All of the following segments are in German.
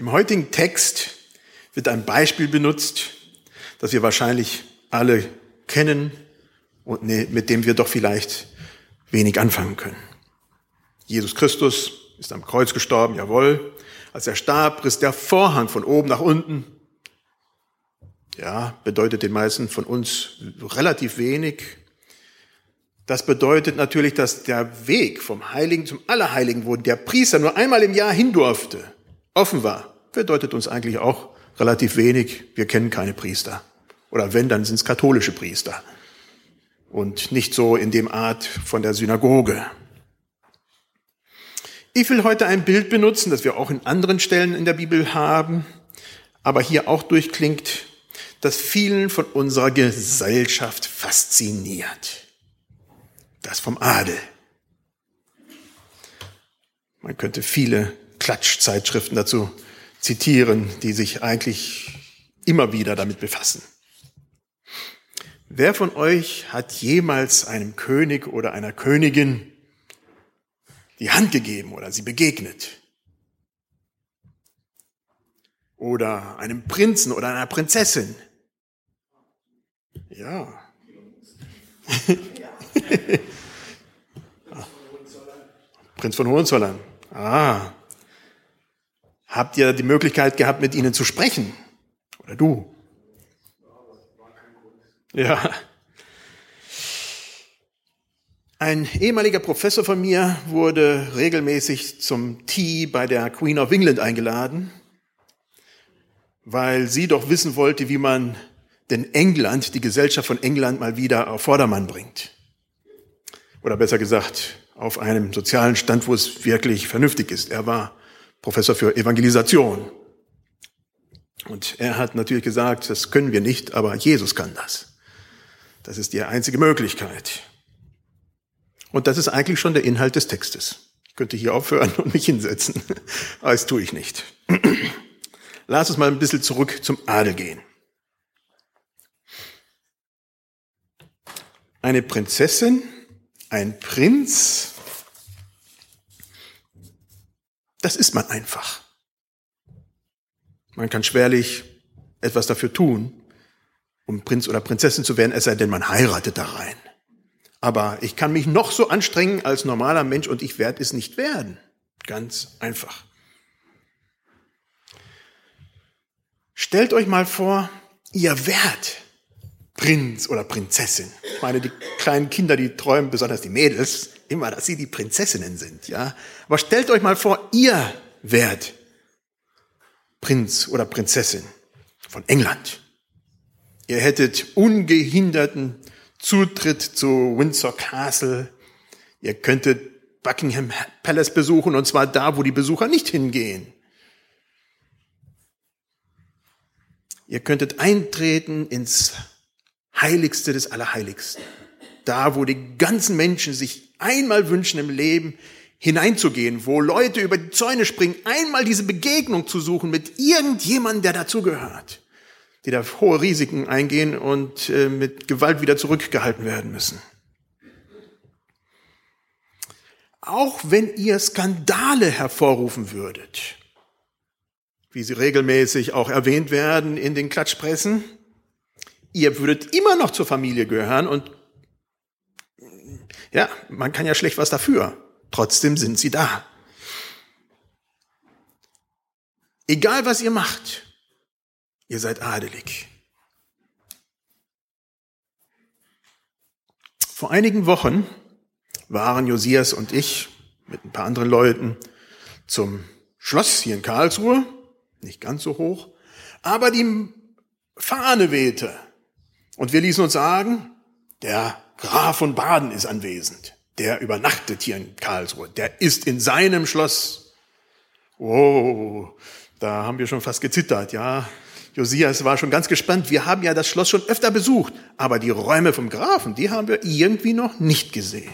Im heutigen Text wird ein Beispiel benutzt, das wir wahrscheinlich alle kennen und ne, mit dem wir doch vielleicht wenig anfangen können. Jesus Christus ist am Kreuz gestorben, jawohl. Als er starb, riss der Vorhang von oben nach unten. Ja, bedeutet den meisten von uns relativ wenig. Das bedeutet natürlich, dass der Weg vom Heiligen zum Allerheiligen, wo der Priester nur einmal im Jahr hin durfte, offen war. Bedeutet uns eigentlich auch relativ wenig. Wir kennen keine Priester. Oder wenn, dann sind es katholische Priester. Und nicht so in dem Art von der Synagoge. Ich will heute ein Bild benutzen, das wir auch in anderen Stellen in der Bibel haben, aber hier auch durchklingt, das vielen von unserer Gesellschaft fasziniert. Das vom Adel. Man könnte viele Klatschzeitschriften dazu zitieren, die sich eigentlich immer wieder damit befassen. Wer von euch hat jemals einem König oder einer Königin die Hand gegeben oder sie begegnet. Oder einem Prinzen oder einer Prinzessin. Ja. Prinz von Hohenzollern. Ah. Habt ihr die Möglichkeit gehabt, mit ihnen zu sprechen? Oder du? Ja. Ein ehemaliger Professor von mir wurde regelmäßig zum Tea bei der Queen of England eingeladen, weil sie doch wissen wollte, wie man denn England, die Gesellschaft von England mal wieder auf Vordermann bringt. Oder besser gesagt, auf einem sozialen Stand, wo es wirklich vernünftig ist. Er war Professor für Evangelisation. Und er hat natürlich gesagt, das können wir nicht, aber Jesus kann das. Das ist die einzige Möglichkeit. Und das ist eigentlich schon der Inhalt des Textes. Ich könnte hier aufhören und mich hinsetzen, aber das tue ich nicht. Lass uns mal ein bisschen zurück zum Adel gehen. Eine Prinzessin, ein Prinz, das ist man einfach. Man kann schwerlich etwas dafür tun, um Prinz oder Prinzessin zu werden, es sei denn, man heiratet da rein. Aber ich kann mich noch so anstrengen als normaler Mensch und ich werde es nicht werden. Ganz einfach. Stellt euch mal vor, ihr werdet Prinz oder Prinzessin. Ich meine, die kleinen Kinder, die träumen, besonders die Mädels, immer, dass sie die Prinzessinnen sind, ja. Aber stellt euch mal vor, ihr werdet Prinz oder Prinzessin von England. Ihr hättet ungehinderten Zutritt zu Windsor Castle. Ihr könntet Buckingham Palace besuchen und zwar da, wo die Besucher nicht hingehen. Ihr könntet eintreten ins Heiligste des Allerheiligsten. Da, wo die ganzen Menschen sich einmal wünschen im Leben hineinzugehen, wo Leute über die Zäune springen, einmal diese Begegnung zu suchen mit irgendjemandem, der dazugehört die da hohe Risiken eingehen und äh, mit Gewalt wieder zurückgehalten werden müssen. Auch wenn ihr Skandale hervorrufen würdet, wie sie regelmäßig auch erwähnt werden in den Klatschpressen, ihr würdet immer noch zur Familie gehören und ja, man kann ja schlecht was dafür. Trotzdem sind sie da. Egal was ihr macht, ihr seid adelig. Vor einigen Wochen waren Josias und ich mit ein paar anderen Leuten zum Schloss hier in Karlsruhe, nicht ganz so hoch, aber die Fahne wehte. Und wir ließen uns sagen, der Graf von Baden ist anwesend. Der übernachtet hier in Karlsruhe. Der ist in seinem Schloss. Oh, da haben wir schon fast gezittert, ja. Josias war schon ganz gespannt. Wir haben ja das Schloss schon öfter besucht, aber die Räume vom Grafen, die haben wir irgendwie noch nicht gesehen.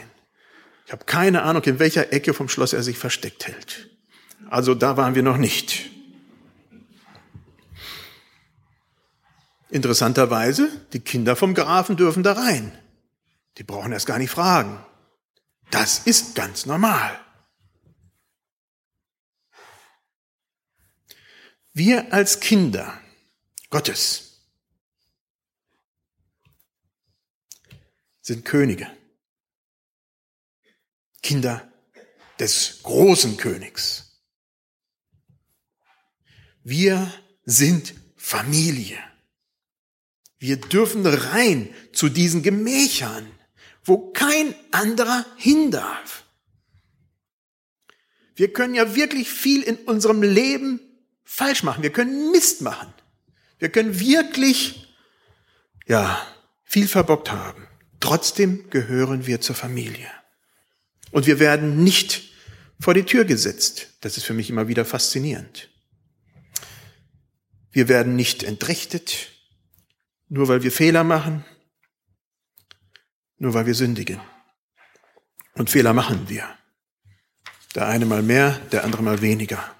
Ich habe keine Ahnung, in welcher Ecke vom Schloss er sich versteckt hält. Also da waren wir noch nicht. Interessanterweise, die Kinder vom Grafen dürfen da rein. Die brauchen erst gar nicht fragen. Das ist ganz normal. Wir als Kinder Gottes sind Könige, Kinder des großen Königs. Wir sind Familie. Wir dürfen rein zu diesen Gemächern, wo kein anderer hin darf. Wir können ja wirklich viel in unserem Leben falsch machen. Wir können Mist machen. Wir können wirklich, ja, viel verbockt haben. Trotzdem gehören wir zur Familie. Und wir werden nicht vor die Tür gesetzt. Das ist für mich immer wieder faszinierend. Wir werden nicht entrechtet, nur weil wir Fehler machen, nur weil wir sündigen. Und Fehler machen wir. Der eine mal mehr, der andere mal weniger.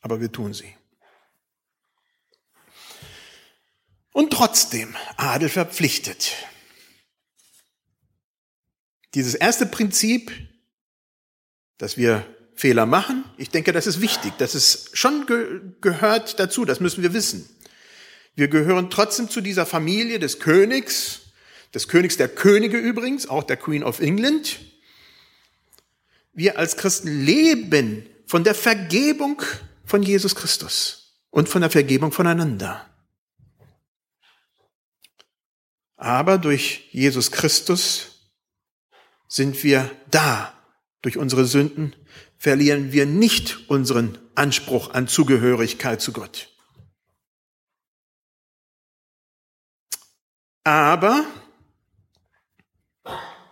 Aber wir tun sie. Und trotzdem Adel verpflichtet. Dieses erste Prinzip, dass wir Fehler machen, ich denke, das ist wichtig. Das ist schon ge gehört dazu, das müssen wir wissen. Wir gehören trotzdem zu dieser Familie des Königs, des Königs der Könige übrigens, auch der Queen of England. Wir als Christen leben von der Vergebung von Jesus Christus und von der Vergebung voneinander. Aber durch Jesus Christus sind wir da. Durch unsere Sünden verlieren wir nicht unseren Anspruch an Zugehörigkeit zu Gott. Aber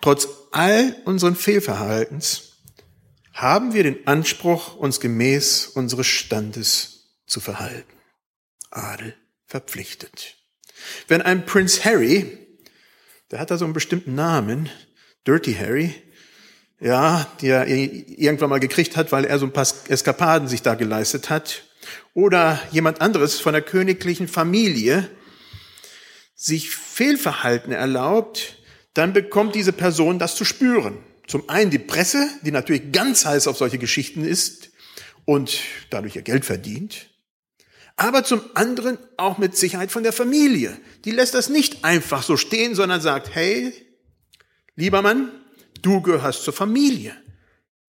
trotz all unseren Fehlverhaltens haben wir den Anspruch, uns gemäß unseres Standes zu verhalten. Adel verpflichtet. Wenn ein Prinz Harry, der hat da so einen bestimmten Namen, Dirty Harry, ja, die er irgendwann mal gekriegt hat, weil er so ein paar Eskapaden sich da geleistet hat, oder jemand anderes von der königlichen Familie, sich Fehlverhalten erlaubt, dann bekommt diese Person das zu spüren. Zum einen die Presse, die natürlich ganz heiß auf solche Geschichten ist und dadurch ihr Geld verdient. Aber zum anderen auch mit Sicherheit von der Familie. Die lässt das nicht einfach so stehen, sondern sagt, hey, lieber Mann, du gehörst zur Familie.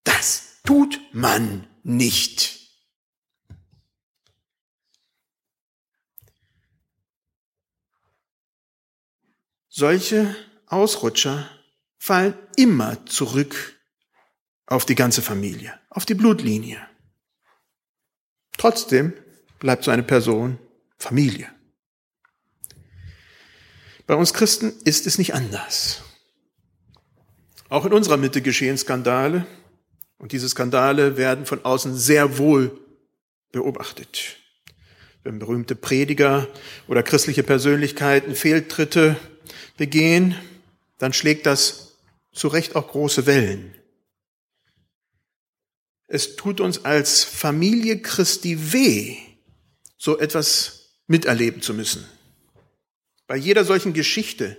Das tut man nicht. Solche Ausrutscher fallen immer zurück auf die ganze Familie, auf die Blutlinie. Trotzdem bleibt so eine Person Familie. Bei uns Christen ist es nicht anders. Auch in unserer Mitte geschehen Skandale und diese Skandale werden von außen sehr wohl beobachtet. Wenn berühmte Prediger oder christliche Persönlichkeiten Fehltritte begehen, dann schlägt das zu Recht auch große Wellen. Es tut uns als Familie Christi weh, so etwas miterleben zu müssen. Bei jeder solchen Geschichte,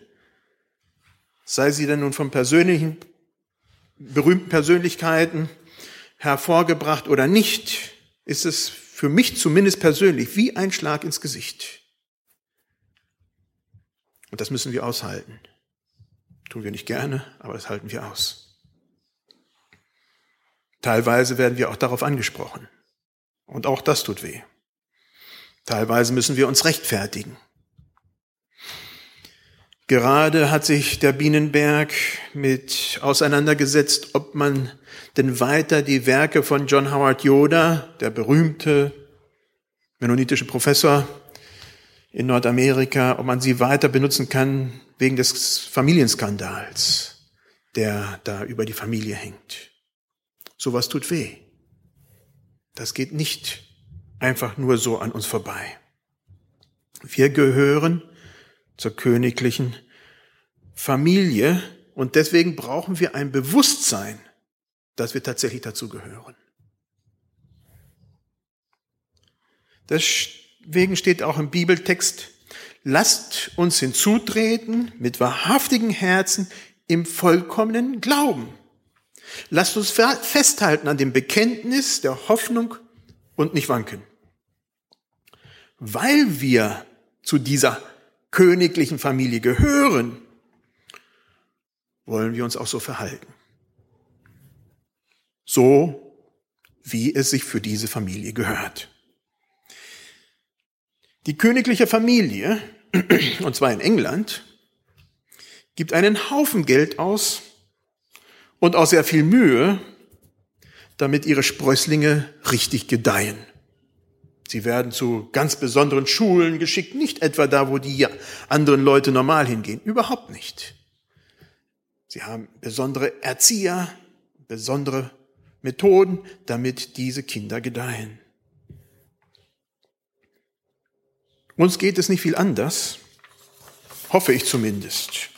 sei sie denn nun von persönlichen, berühmten Persönlichkeiten hervorgebracht oder nicht, ist es für mich zumindest persönlich wie ein Schlag ins Gesicht. Und das müssen wir aushalten. Tun wir nicht gerne, aber das halten wir aus. Teilweise werden wir auch darauf angesprochen. Und auch das tut weh. Teilweise müssen wir uns rechtfertigen. Gerade hat sich der Bienenberg mit auseinandergesetzt, ob man denn weiter die Werke von John Howard Yoda, der berühmte mennonitische Professor, in Nordamerika, ob man sie weiter benutzen kann wegen des Familienskandals, der da über die Familie hängt. Sowas tut weh. Das geht nicht einfach nur so an uns vorbei. Wir gehören zur königlichen Familie und deswegen brauchen wir ein Bewusstsein, dass wir tatsächlich dazu gehören. Das Deswegen steht auch im Bibeltext, lasst uns hinzutreten mit wahrhaftigen Herzen im vollkommenen Glauben. Lasst uns festhalten an dem Bekenntnis der Hoffnung und nicht wanken. weil wir zu dieser königlichen Familie gehören, wollen wir uns auch so verhalten. So, wie es sich für diese Familie gehört. Die königliche Familie, und zwar in England, gibt einen Haufen Geld aus und auch sehr viel Mühe, damit ihre Sprösslinge richtig gedeihen. Sie werden zu ganz besonderen Schulen geschickt, nicht etwa da, wo die anderen Leute normal hingehen, überhaupt nicht. Sie haben besondere Erzieher, besondere Methoden, damit diese Kinder gedeihen. Uns geht es nicht viel anders, hoffe ich zumindest.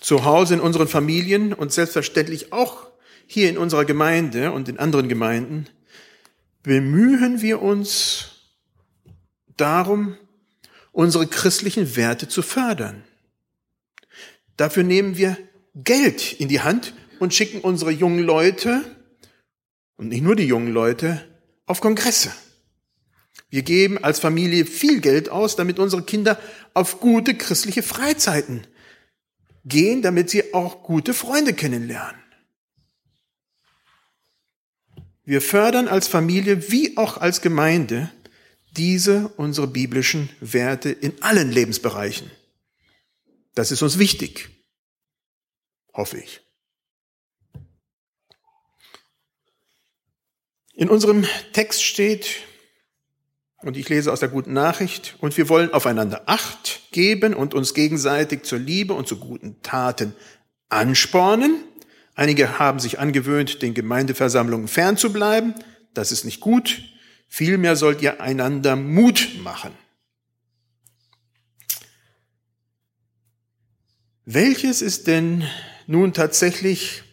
Zu Hause in unseren Familien und selbstverständlich auch hier in unserer Gemeinde und in anderen Gemeinden bemühen wir uns darum, unsere christlichen Werte zu fördern. Dafür nehmen wir Geld in die Hand und schicken unsere jungen Leute, und nicht nur die jungen Leute, auf Kongresse. Wir geben als Familie viel Geld aus, damit unsere Kinder auf gute christliche Freizeiten gehen, damit sie auch gute Freunde kennenlernen. Wir fördern als Familie wie auch als Gemeinde diese unsere biblischen Werte in allen Lebensbereichen. Das ist uns wichtig, hoffe ich. In unserem Text steht, und ich lese aus der guten Nachricht, und wir wollen aufeinander Acht geben und uns gegenseitig zur Liebe und zu guten Taten anspornen, Einige haben sich angewöhnt, den Gemeindeversammlungen fernzubleiben. Das ist nicht gut. Vielmehr sollt ihr einander Mut machen. Welches ist denn nun tatsächlich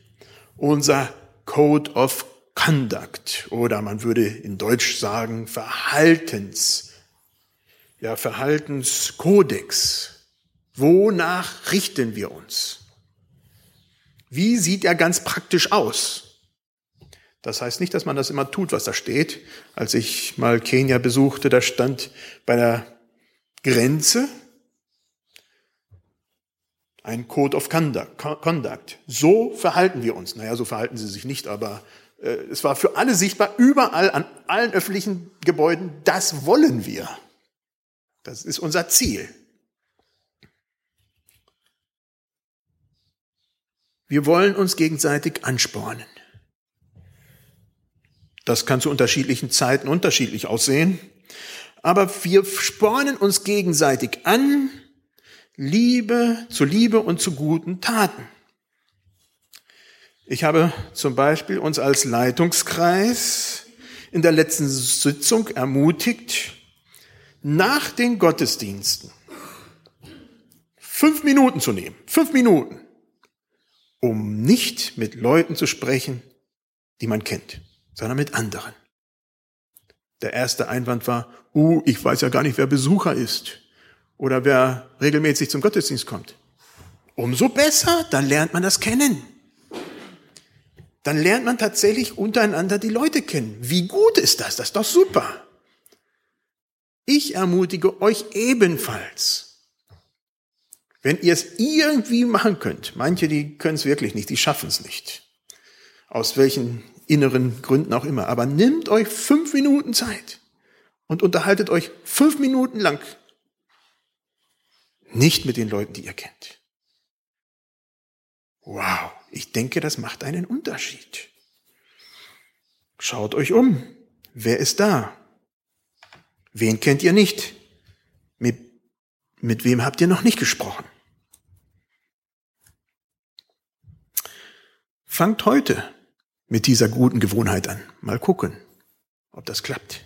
unser Code of Conduct oder man würde in Deutsch sagen Verhaltens, ja Verhaltenskodex? Wonach richten wir uns? Wie sieht er ganz praktisch aus? Das heißt nicht, dass man das immer tut, was da steht. Als ich mal Kenia besuchte, da stand bei der Grenze ein Code of Conduct. So verhalten wir uns. Naja, so verhalten sie sich nicht, aber es war für alle sichtbar, überall an allen öffentlichen Gebäuden, das wollen wir. Das ist unser Ziel. Wir wollen uns gegenseitig anspornen. Das kann zu unterschiedlichen Zeiten unterschiedlich aussehen. Aber wir spornen uns gegenseitig an, Liebe zu Liebe und zu guten Taten. Ich habe zum Beispiel uns als Leitungskreis in der letzten Sitzung ermutigt, nach den Gottesdiensten fünf Minuten zu nehmen. Fünf Minuten um nicht mit Leuten zu sprechen, die man kennt, sondern mit anderen. Der erste Einwand war, uh, ich weiß ja gar nicht, wer Besucher ist oder wer regelmäßig zum Gottesdienst kommt. Umso besser, dann lernt man das kennen. Dann lernt man tatsächlich untereinander die Leute kennen. Wie gut ist das? Das ist doch super. Ich ermutige euch ebenfalls, wenn ihr es irgendwie machen könnt, manche, die können es wirklich nicht, die schaffen es nicht. Aus welchen inneren Gründen auch immer. Aber nimmt euch fünf Minuten Zeit und unterhaltet euch fünf Minuten lang nicht mit den Leuten, die ihr kennt. Wow, ich denke, das macht einen Unterschied. Schaut euch um. Wer ist da? Wen kennt ihr nicht? Mit, mit wem habt ihr noch nicht gesprochen? Fangt heute mit dieser guten Gewohnheit an. Mal gucken, ob das klappt.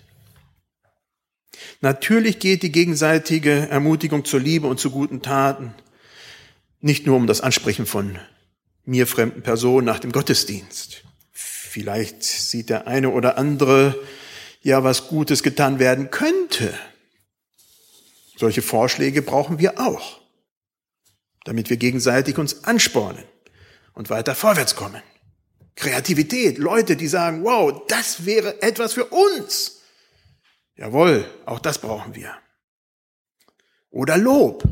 Natürlich geht die gegenseitige Ermutigung zur Liebe und zu guten Taten nicht nur um das Ansprechen von mir fremden Personen nach dem Gottesdienst. Vielleicht sieht der eine oder andere ja, was Gutes getan werden könnte. Solche Vorschläge brauchen wir auch, damit wir gegenseitig uns anspornen und weiter vorwärts kommen. Kreativität, Leute, die sagen, wow, das wäre etwas für uns. Jawohl, auch das brauchen wir. Oder Lob.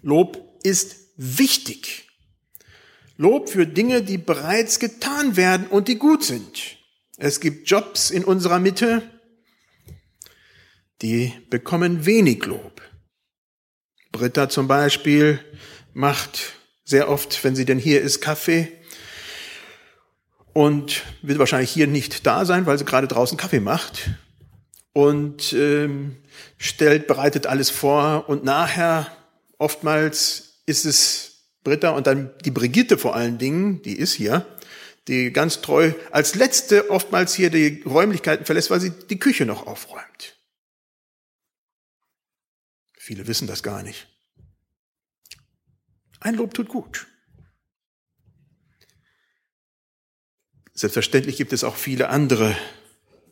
Lob ist wichtig. Lob für Dinge, die bereits getan werden und die gut sind. Es gibt Jobs in unserer Mitte, die bekommen wenig Lob. Britta zum Beispiel macht sehr oft, wenn sie denn hier ist, Kaffee und wird wahrscheinlich hier nicht da sein, weil sie gerade draußen Kaffee macht und ähm, stellt, bereitet alles vor und nachher oftmals ist es Britta und dann die Brigitte vor allen Dingen, die ist hier, die ganz treu als letzte oftmals hier die Räumlichkeiten verlässt, weil sie die Küche noch aufräumt. Viele wissen das gar nicht. Ein Lob tut gut. Selbstverständlich gibt es auch viele andere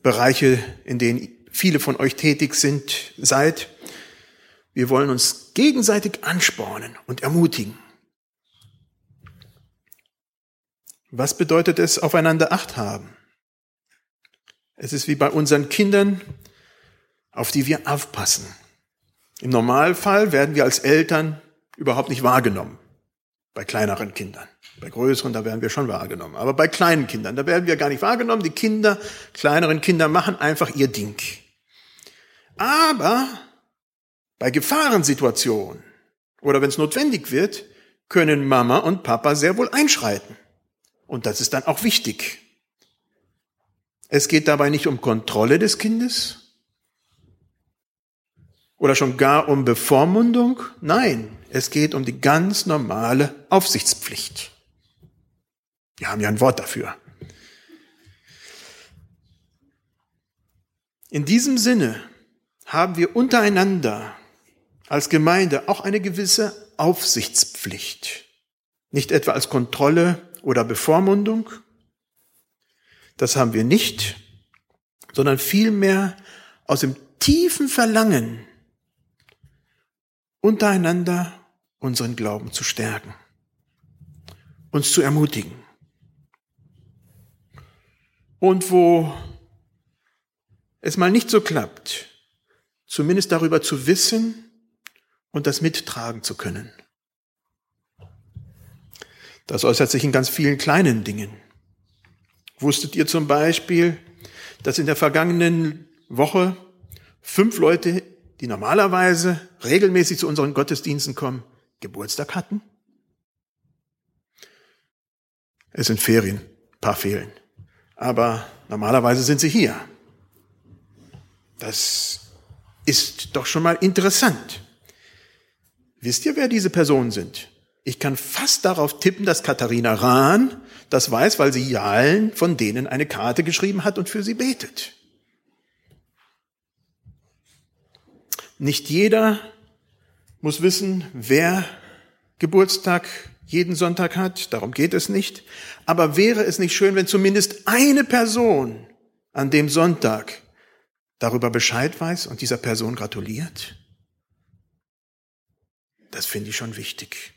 Bereiche, in denen viele von euch tätig sind, seid. Wir wollen uns gegenseitig anspornen und ermutigen. Was bedeutet es, aufeinander Acht haben? Es ist wie bei unseren Kindern, auf die wir aufpassen. Im Normalfall werden wir als Eltern überhaupt nicht wahrgenommen. Bei kleineren Kindern. Bei größeren, da werden wir schon wahrgenommen. Aber bei kleinen Kindern, da werden wir gar nicht wahrgenommen. Die Kinder, kleineren Kinder machen einfach ihr Ding. Aber bei Gefahrensituationen oder wenn es notwendig wird, können Mama und Papa sehr wohl einschreiten. Und das ist dann auch wichtig. Es geht dabei nicht um Kontrolle des Kindes, oder schon gar um Bevormundung? Nein, es geht um die ganz normale Aufsichtspflicht. Wir haben ja ein Wort dafür. In diesem Sinne haben wir untereinander als Gemeinde auch eine gewisse Aufsichtspflicht. Nicht etwa als Kontrolle oder Bevormundung. Das haben wir nicht, sondern vielmehr aus dem tiefen Verlangen untereinander unseren Glauben zu stärken, uns zu ermutigen. Und wo es mal nicht so klappt, zumindest darüber zu wissen und das mittragen zu können. Das äußert sich in ganz vielen kleinen Dingen. Wusstet ihr zum Beispiel, dass in der vergangenen Woche fünf Leute die normalerweise regelmäßig zu unseren Gottesdiensten kommen, Geburtstag hatten? Es sind Ferien, paar fehlen. Aber normalerweise sind sie hier. Das ist doch schon mal interessant. Wisst ihr, wer diese Personen sind? Ich kann fast darauf tippen, dass Katharina Rahn das weiß, weil sie allen von denen eine Karte geschrieben hat und für sie betet. Nicht jeder muss wissen, wer Geburtstag jeden Sonntag hat, darum geht es nicht. Aber wäre es nicht schön, wenn zumindest eine Person an dem Sonntag darüber Bescheid weiß und dieser Person gratuliert? Das finde ich schon wichtig.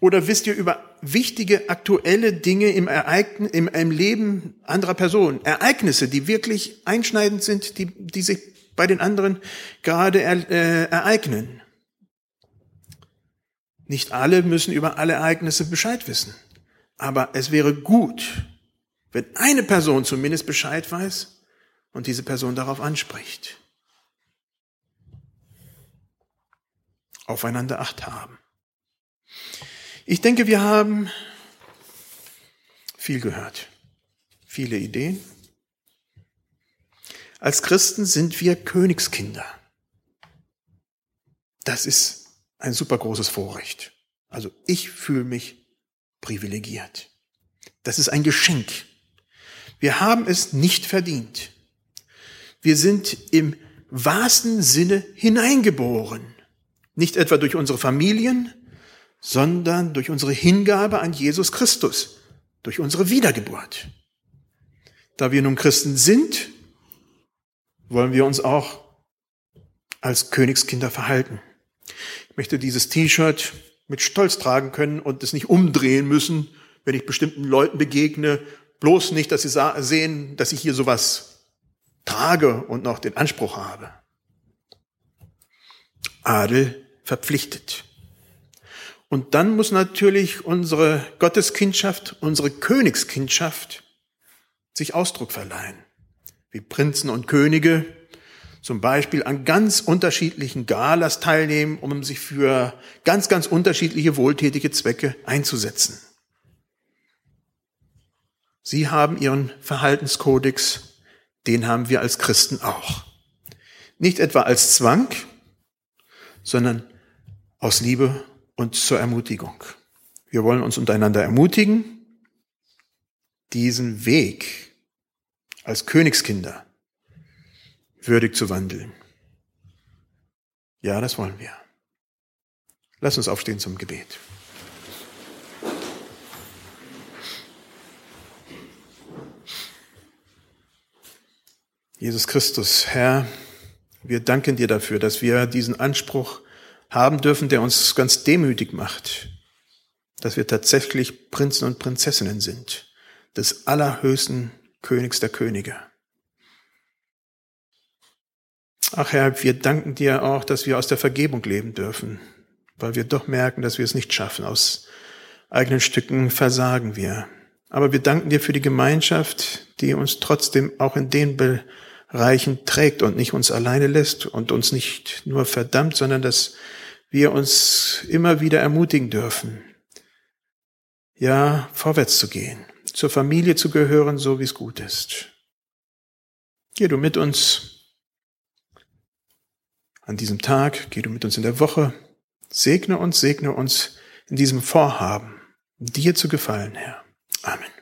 Oder wisst ihr über wichtige aktuelle Dinge im, Ereign im, im Leben anderer Personen, Ereignisse, die wirklich einschneidend sind, die, die sich bei den anderen gerade er, äh, ereignen. Nicht alle müssen über alle Ereignisse Bescheid wissen. Aber es wäre gut, wenn eine Person zumindest Bescheid weiß und diese Person darauf anspricht. Aufeinander Acht haben. Ich denke, wir haben viel gehört, viele Ideen. Als Christen sind wir Königskinder. Das ist ein super großes Vorrecht. Also ich fühle mich privilegiert. Das ist ein Geschenk. Wir haben es nicht verdient. Wir sind im wahrsten Sinne hineingeboren. Nicht etwa durch unsere Familien, sondern durch unsere Hingabe an Jesus Christus, durch unsere Wiedergeburt. Da wir nun Christen sind, wollen wir uns auch als Königskinder verhalten. Ich möchte dieses T-Shirt mit Stolz tragen können und es nicht umdrehen müssen, wenn ich bestimmten Leuten begegne. Bloß nicht, dass sie sehen, dass ich hier sowas trage und noch den Anspruch habe. Adel verpflichtet. Und dann muss natürlich unsere Gotteskindschaft, unsere Königskindschaft sich Ausdruck verleihen. Wie Prinzen und Könige zum Beispiel an ganz unterschiedlichen Galas teilnehmen, um sich für ganz, ganz unterschiedliche wohltätige Zwecke einzusetzen. Sie haben ihren Verhaltenskodex, den haben wir als Christen auch. Nicht etwa als Zwang, sondern aus Liebe und zur Ermutigung. Wir wollen uns untereinander ermutigen, diesen Weg als Königskinder würdig zu wandeln. Ja, das wollen wir. Lass uns aufstehen zum Gebet. Jesus Christus, Herr, wir danken dir dafür, dass wir diesen Anspruch haben dürfen, der uns ganz demütig macht, dass wir tatsächlich Prinzen und Prinzessinnen sind, des allerhöchsten Königs der Könige. Ach Herr, wir danken dir auch, dass wir aus der Vergebung leben dürfen, weil wir doch merken, dass wir es nicht schaffen. Aus eigenen Stücken versagen wir. Aber wir danken dir für die Gemeinschaft, die uns trotzdem auch in den Bereichen trägt und nicht uns alleine lässt und uns nicht nur verdammt, sondern dass wir uns immer wieder ermutigen dürfen, ja, vorwärts zu gehen, zur Familie zu gehören, so wie es gut ist. Geh du mit uns an diesem Tag, geh du mit uns in der Woche, segne uns, segne uns in diesem Vorhaben, dir zu gefallen, Herr. Amen.